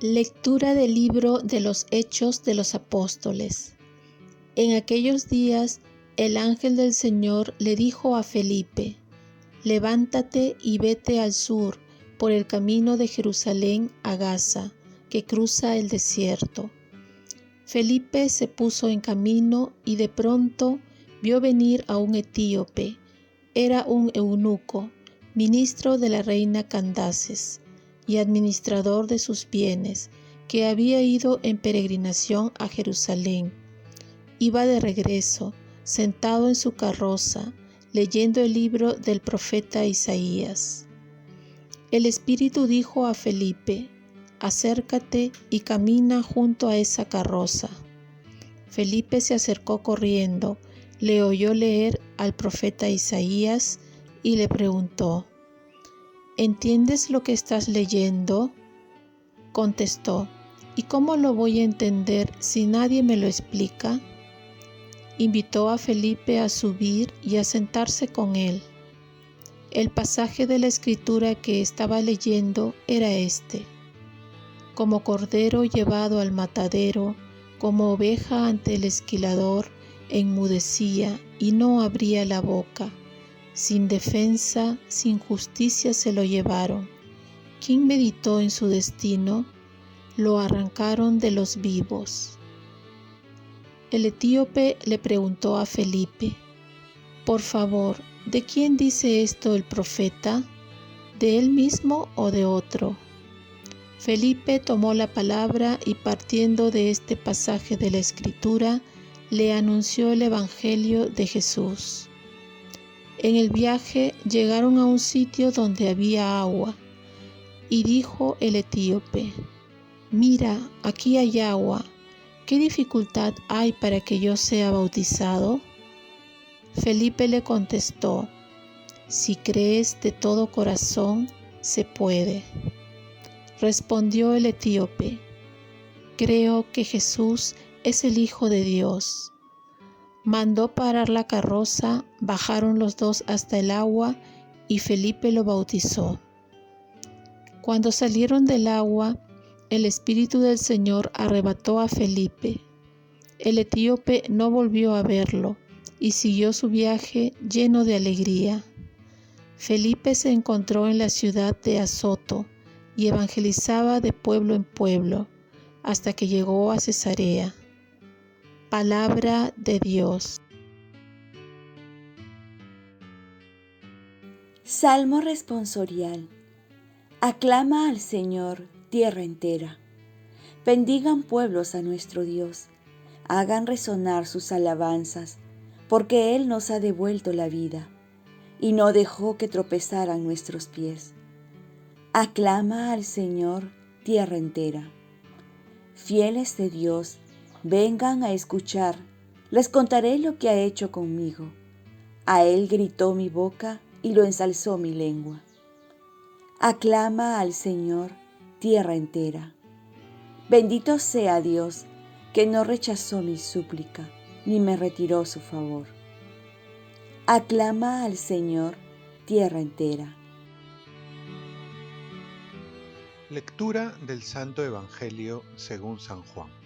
Lectura del libro de los Hechos de los Apóstoles. En aquellos días el ángel del Señor le dijo a Felipe, Levántate y vete al sur por el camino de Jerusalén a Gaza, que cruza el desierto. Felipe se puso en camino y de pronto vio venir a un etíope. Era un eunuco, ministro de la reina Candaces y administrador de sus bienes, que había ido en peregrinación a Jerusalén. Iba de regreso, sentado en su carroza, leyendo el libro del profeta Isaías. El Espíritu dijo a Felipe, acércate y camina junto a esa carroza. Felipe se acercó corriendo, le oyó leer al profeta Isaías y le preguntó, ¿Entiendes lo que estás leyendo? Contestó, ¿y cómo lo voy a entender si nadie me lo explica? Invitó a Felipe a subir y a sentarse con él. El pasaje de la escritura que estaba leyendo era este. Como cordero llevado al matadero, como oveja ante el esquilador, enmudecía y no abría la boca. Sin defensa, sin justicia se lo llevaron. ¿Quién meditó en su destino? Lo arrancaron de los vivos. El etíope le preguntó a Felipe, Por favor, ¿de quién dice esto el profeta? ¿De él mismo o de otro? Felipe tomó la palabra y partiendo de este pasaje de la Escritura, le anunció el Evangelio de Jesús. En el viaje llegaron a un sitio donde había agua, y dijo el etíope, Mira, aquí hay agua, ¿qué dificultad hay para que yo sea bautizado? Felipe le contestó, Si crees de todo corazón, se puede. Respondió el etíope, Creo que Jesús es el Hijo de Dios. Mandó parar la carroza, bajaron los dos hasta el agua y Felipe lo bautizó. Cuando salieron del agua, el Espíritu del Señor arrebató a Felipe. El etíope no volvió a verlo y siguió su viaje lleno de alegría. Felipe se encontró en la ciudad de Azoto y evangelizaba de pueblo en pueblo hasta que llegó a Cesarea. Palabra de Dios. Salmo responsorial. Aclama al Señor, tierra entera. Bendigan pueblos a nuestro Dios. Hagan resonar sus alabanzas, porque Él nos ha devuelto la vida y no dejó que tropezaran nuestros pies. Aclama al Señor, tierra entera. Fieles de Dios, Vengan a escuchar, les contaré lo que ha hecho conmigo. A él gritó mi boca y lo ensalzó mi lengua. Aclama al Señor, tierra entera. Bendito sea Dios, que no rechazó mi súplica, ni me retiró su favor. Aclama al Señor, tierra entera. Lectura del Santo Evangelio según San Juan.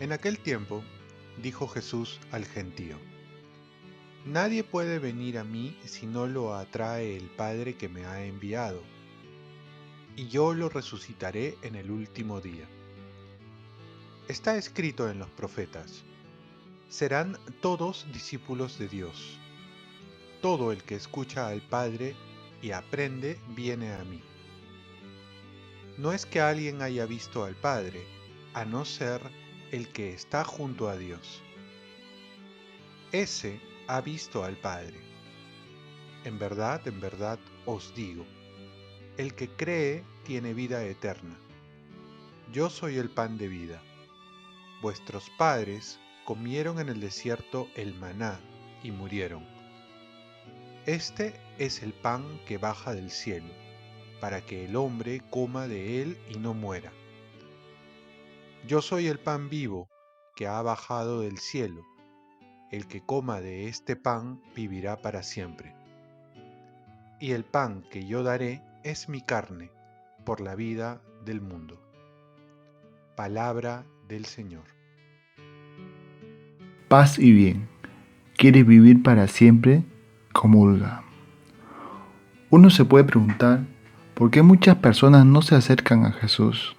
En aquel tiempo dijo Jesús al gentío, Nadie puede venir a mí si no lo atrae el Padre que me ha enviado, y yo lo resucitaré en el último día. Está escrito en los profetas, serán todos discípulos de Dios. Todo el que escucha al Padre y aprende viene a mí. No es que alguien haya visto al Padre, a no ser el que está junto a Dios. Ese ha visto al Padre. En verdad, en verdad os digo, el que cree tiene vida eterna. Yo soy el pan de vida. Vuestros padres comieron en el desierto el maná y murieron. Este es el pan que baja del cielo, para que el hombre coma de él y no muera. Yo soy el pan vivo que ha bajado del cielo. El que coma de este pan vivirá para siempre. Y el pan que yo daré es mi carne, por la vida del mundo. Palabra del Señor. Paz y bien. ¿Quieres vivir para siempre? Comulga. Uno se puede preguntar por qué muchas personas no se acercan a Jesús.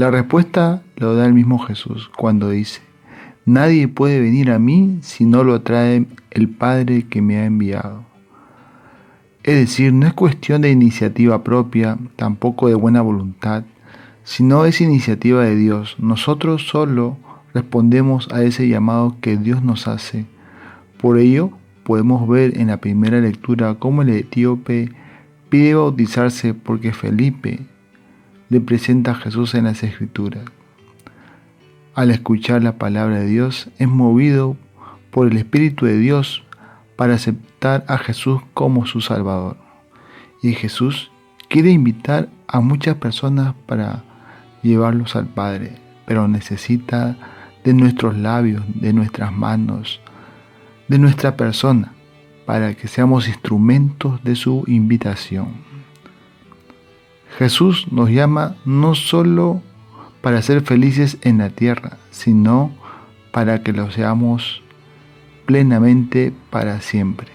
La respuesta lo da el mismo Jesús cuando dice, Nadie puede venir a mí si no lo trae el Padre que me ha enviado. Es decir, no es cuestión de iniciativa propia, tampoco de buena voluntad, sino es iniciativa de Dios. Nosotros solo respondemos a ese llamado que Dios nos hace. Por ello, podemos ver en la primera lectura cómo el etíope pide bautizarse porque Felipe le presenta a Jesús en las Escrituras. Al escuchar la palabra de Dios, es movido por el Espíritu de Dios para aceptar a Jesús como su Salvador. Y Jesús quiere invitar a muchas personas para llevarlos al Padre, pero necesita de nuestros labios, de nuestras manos, de nuestra persona, para que seamos instrumentos de su invitación. Jesús nos llama no solo para ser felices en la tierra, sino para que lo seamos plenamente para siempre.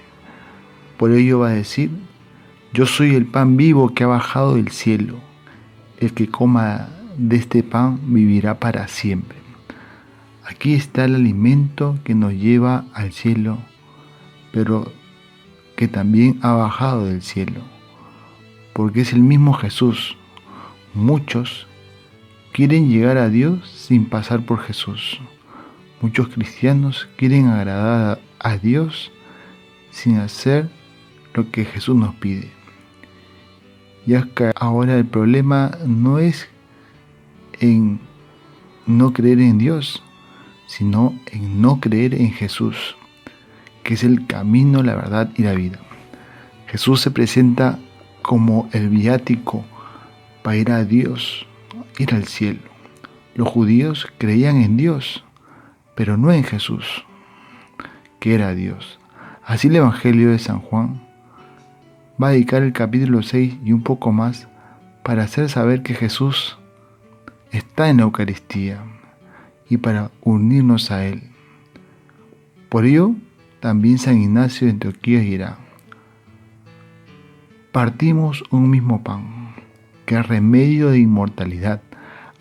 Por ello va a decir, yo soy el pan vivo que ha bajado del cielo. El que coma de este pan vivirá para siempre. Aquí está el alimento que nos lleva al cielo, pero que también ha bajado del cielo, porque es el mismo Jesús. Muchos quieren llegar a Dios sin pasar por Jesús. Muchos cristianos quieren agradar a Dios sin hacer lo que Jesús nos pide. Ya que ahora el problema no es en no creer en Dios, sino en no creer en Jesús, que es el camino, la verdad y la vida. Jesús se presenta como el viático para ir a Dios, ir al cielo. Los judíos creían en Dios, pero no en Jesús, que era Dios. Así el Evangelio de San Juan va a dedicar el capítulo 6 y un poco más para hacer saber que Jesús está en la Eucaristía y para unirnos a Él. Por ello, también San Ignacio de Antioquía dirá, partimos un mismo pan, que es remedio de inmortalidad,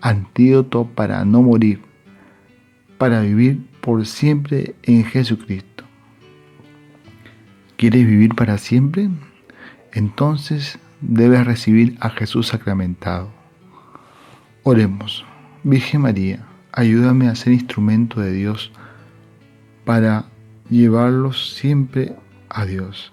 antídoto para no morir para vivir por siempre en Jesucristo. ¿Quieres vivir para siempre? Entonces debes recibir a Jesús sacramentado. Oremos. Virgen María, ayúdame a ser instrumento de Dios para llevarlos siempre a Dios.